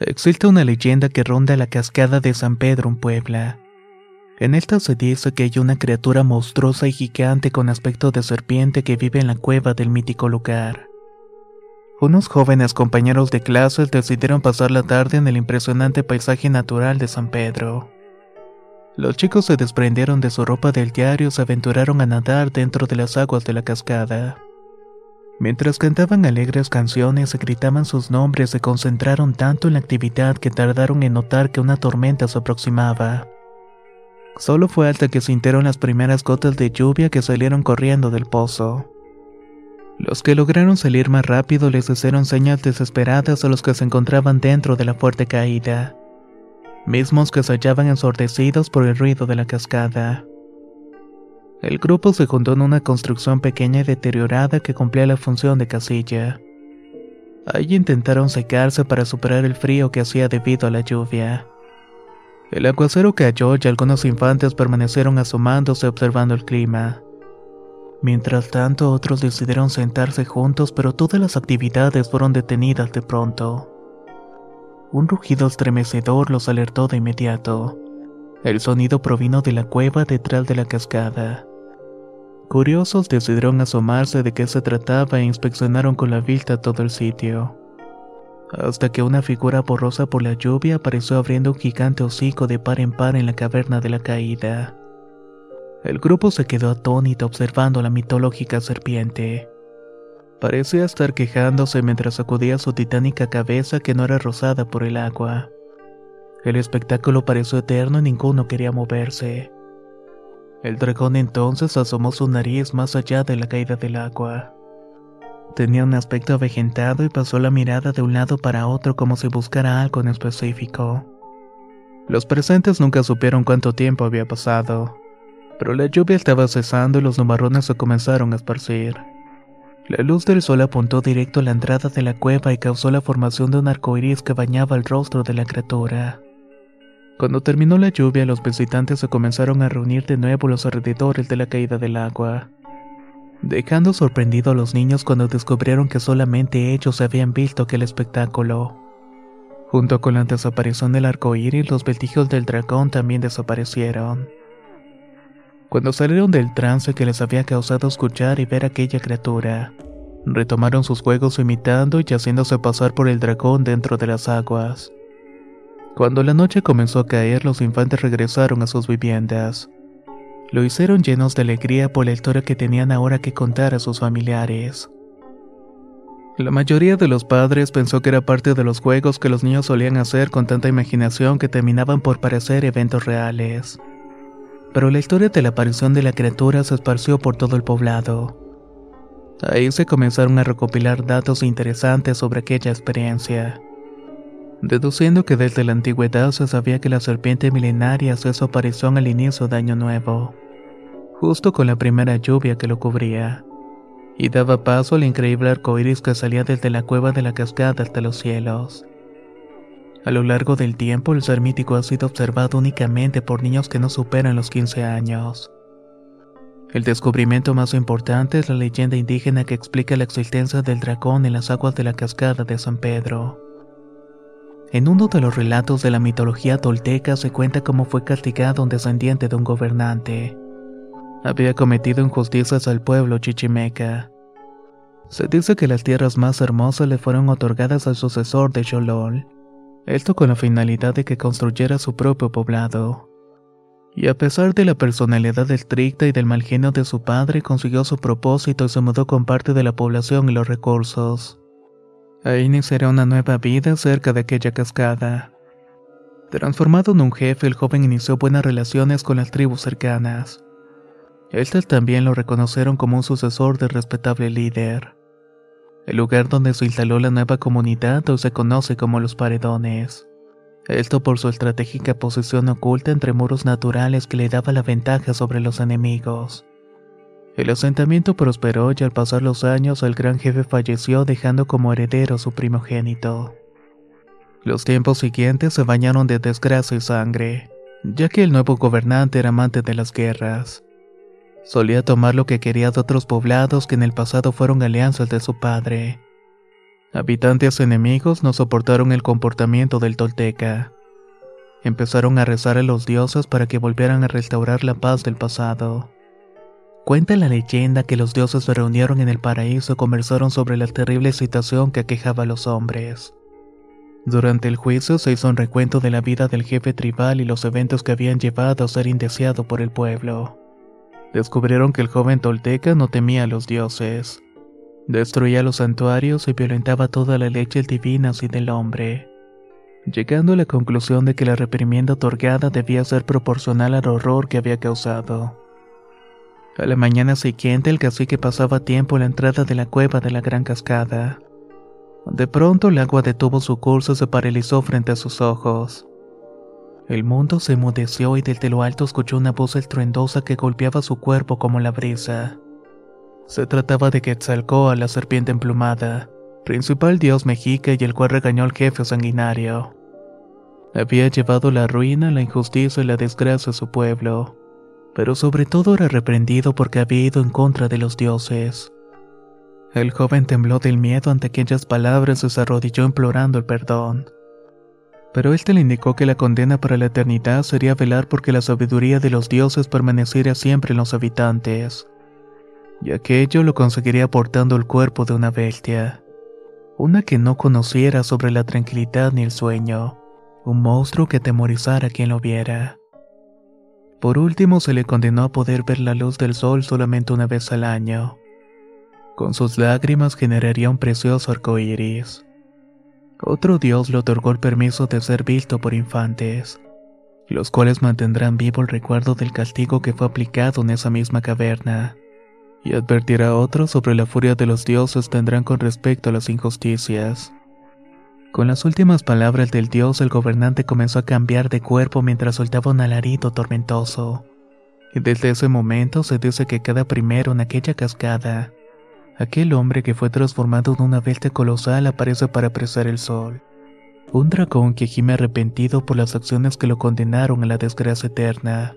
Existe una leyenda que ronda la cascada de San Pedro en Puebla. En esta se dice que hay una criatura monstruosa y gigante con aspecto de serpiente que vive en la cueva del mítico lugar. Unos jóvenes compañeros de clases decidieron pasar la tarde en el impresionante paisaje natural de San Pedro. Los chicos se desprendieron de su ropa del diario y se aventuraron a nadar dentro de las aguas de la cascada. Mientras cantaban alegres canciones y gritaban sus nombres, se concentraron tanto en la actividad que tardaron en notar que una tormenta se aproximaba. Solo fue hasta que sintieron las primeras gotas de lluvia que salieron corriendo del pozo. Los que lograron salir más rápido les hicieron señas desesperadas a los que se encontraban dentro de la fuerte caída, mismos que se hallaban ensordecidos por el ruido de la cascada. El grupo se juntó en una construcción pequeña y deteriorada que cumplía la función de casilla. Allí intentaron secarse para superar el frío que hacía debido a la lluvia. El aguacero cayó y algunos infantes permanecieron asomándose observando el clima. Mientras tanto, otros decidieron sentarse juntos, pero todas las actividades fueron detenidas de pronto. Un rugido estremecedor los alertó de inmediato. El sonido provino de la cueva detrás de la cascada. Curiosos decidieron asomarse de qué se trataba e inspeccionaron con la vista todo el sitio. Hasta que una figura borrosa por la lluvia apareció abriendo un gigante hocico de par en par en la caverna de la caída. El grupo se quedó atónito observando la mitológica serpiente. Parecía estar quejándose mientras sacudía su titánica cabeza que no era rozada por el agua. El espectáculo pareció eterno y ninguno quería moverse. El dragón entonces asomó su nariz más allá de la caída del agua. Tenía un aspecto avejentado y pasó la mirada de un lado para otro como si buscara algo en específico. Los presentes nunca supieron cuánto tiempo había pasado, pero la lluvia estaba cesando y los nubarrones se comenzaron a esparcir. La luz del sol apuntó directo a la entrada de la cueva y causó la formación de un arco iris que bañaba el rostro de la criatura. Cuando terminó la lluvia, los visitantes se comenzaron a reunir de nuevo a los alrededores de la caída del agua, dejando sorprendido a los niños cuando descubrieron que solamente ellos habían visto aquel espectáculo. Junto con la desaparición del arco iris, los vestigios del dragón también desaparecieron. Cuando salieron del trance que les había causado escuchar y ver aquella criatura, retomaron sus juegos imitando y haciéndose pasar por el dragón dentro de las aguas. Cuando la noche comenzó a caer, los infantes regresaron a sus viviendas. Lo hicieron llenos de alegría por la historia que tenían ahora que contar a sus familiares. La mayoría de los padres pensó que era parte de los juegos que los niños solían hacer con tanta imaginación que terminaban por parecer eventos reales. Pero la historia de la aparición de la criatura se esparció por todo el poblado. Ahí se comenzaron a recopilar datos interesantes sobre aquella experiencia deduciendo que desde la antigüedad se sabía que la serpiente milenaria hacía su aparición al inicio de Año Nuevo, justo con la primera lluvia que lo cubría, y daba paso al increíble arco iris que salía desde la cueva de la cascada hasta los cielos. A lo largo del tiempo, el ser mítico ha sido observado únicamente por niños que no superan los 15 años. El descubrimiento más importante es la leyenda indígena que explica la existencia del dragón en las aguas de la cascada de San Pedro. En uno de los relatos de la mitología tolteca se cuenta cómo fue castigado un descendiente de un gobernante. Había cometido injusticias al pueblo chichimeca. Se dice que las tierras más hermosas le fueron otorgadas al sucesor de Xolol, esto con la finalidad de que construyera su propio poblado. Y a pesar de la personalidad estricta y del mal genio de su padre, consiguió su propósito y se mudó con parte de la población y los recursos. Ahí iniciará una nueva vida cerca de aquella cascada. Transformado en un jefe, el joven inició buenas relaciones con las tribus cercanas. Estas también lo reconocieron como un sucesor del respetable líder. El lugar donde se instaló la nueva comunidad hoy se conoce como Los Paredones. Esto por su estratégica posición oculta entre muros naturales que le daba la ventaja sobre los enemigos. El asentamiento prosperó y al pasar los años el gran jefe falleció dejando como heredero su primogénito. Los tiempos siguientes se bañaron de desgracia y sangre, ya que el nuevo gobernante era amante de las guerras. Solía tomar lo que quería de otros poblados que en el pasado fueron alianzas de su padre. Habitantes enemigos no soportaron el comportamiento del tolteca. Empezaron a rezar a los dioses para que volvieran a restaurar la paz del pasado. Cuenta la leyenda que los dioses se reunieron en el paraíso y conversaron sobre la terrible situación que aquejaba a los hombres. Durante el juicio se hizo un recuento de la vida del jefe tribal y los eventos que habían llevado a ser indeseado por el pueblo descubrieron que el joven tolteca no temía a los dioses. Destruía los santuarios y violentaba toda la leche divina y del hombre, llegando a la conclusión de que la reprimenda otorgada debía ser proporcional al horror que había causado. A la mañana siguiente el cacique pasaba tiempo en la entrada de la cueva de la gran cascada. De pronto el agua detuvo su curso y se paralizó frente a sus ojos. El mundo se emudeció y desde lo alto escuchó una voz estruendosa que golpeaba su cuerpo como la brisa. Se trataba de Quetzalcóatl, la serpiente emplumada, principal dios mexica y el cual regañó al jefe sanguinario. Había llevado la ruina, la injusticia y la desgracia a su pueblo, pero sobre todo era reprendido porque había ido en contra de los dioses. El joven tembló del miedo ante aquellas palabras y se arrodilló implorando el perdón pero éste le indicó que la condena para la eternidad sería velar porque la sabiduría de los dioses permaneciera siempre en los habitantes, y aquello lo conseguiría aportando el cuerpo de una bestia, una que no conociera sobre la tranquilidad ni el sueño, un monstruo que atemorizara a quien lo viera. Por último, se le condenó a poder ver la luz del sol solamente una vez al año. Con sus lágrimas generaría un precioso arco iris. Otro dios le otorgó el permiso de ser visto por infantes, los cuales mantendrán vivo el recuerdo del castigo que fue aplicado en esa misma caverna, y advertirá a otros sobre la furia de los dioses tendrán con respecto a las injusticias. Con las últimas palabras del dios, el gobernante comenzó a cambiar de cuerpo mientras soltaba un alarido tormentoso. Y desde ese momento se dice que cada primero en aquella cascada Aquel hombre que fue transformado en una bestia colosal aparece para apresar el sol. Un dragón que gime arrepentido por las acciones que lo condenaron a la desgracia eterna.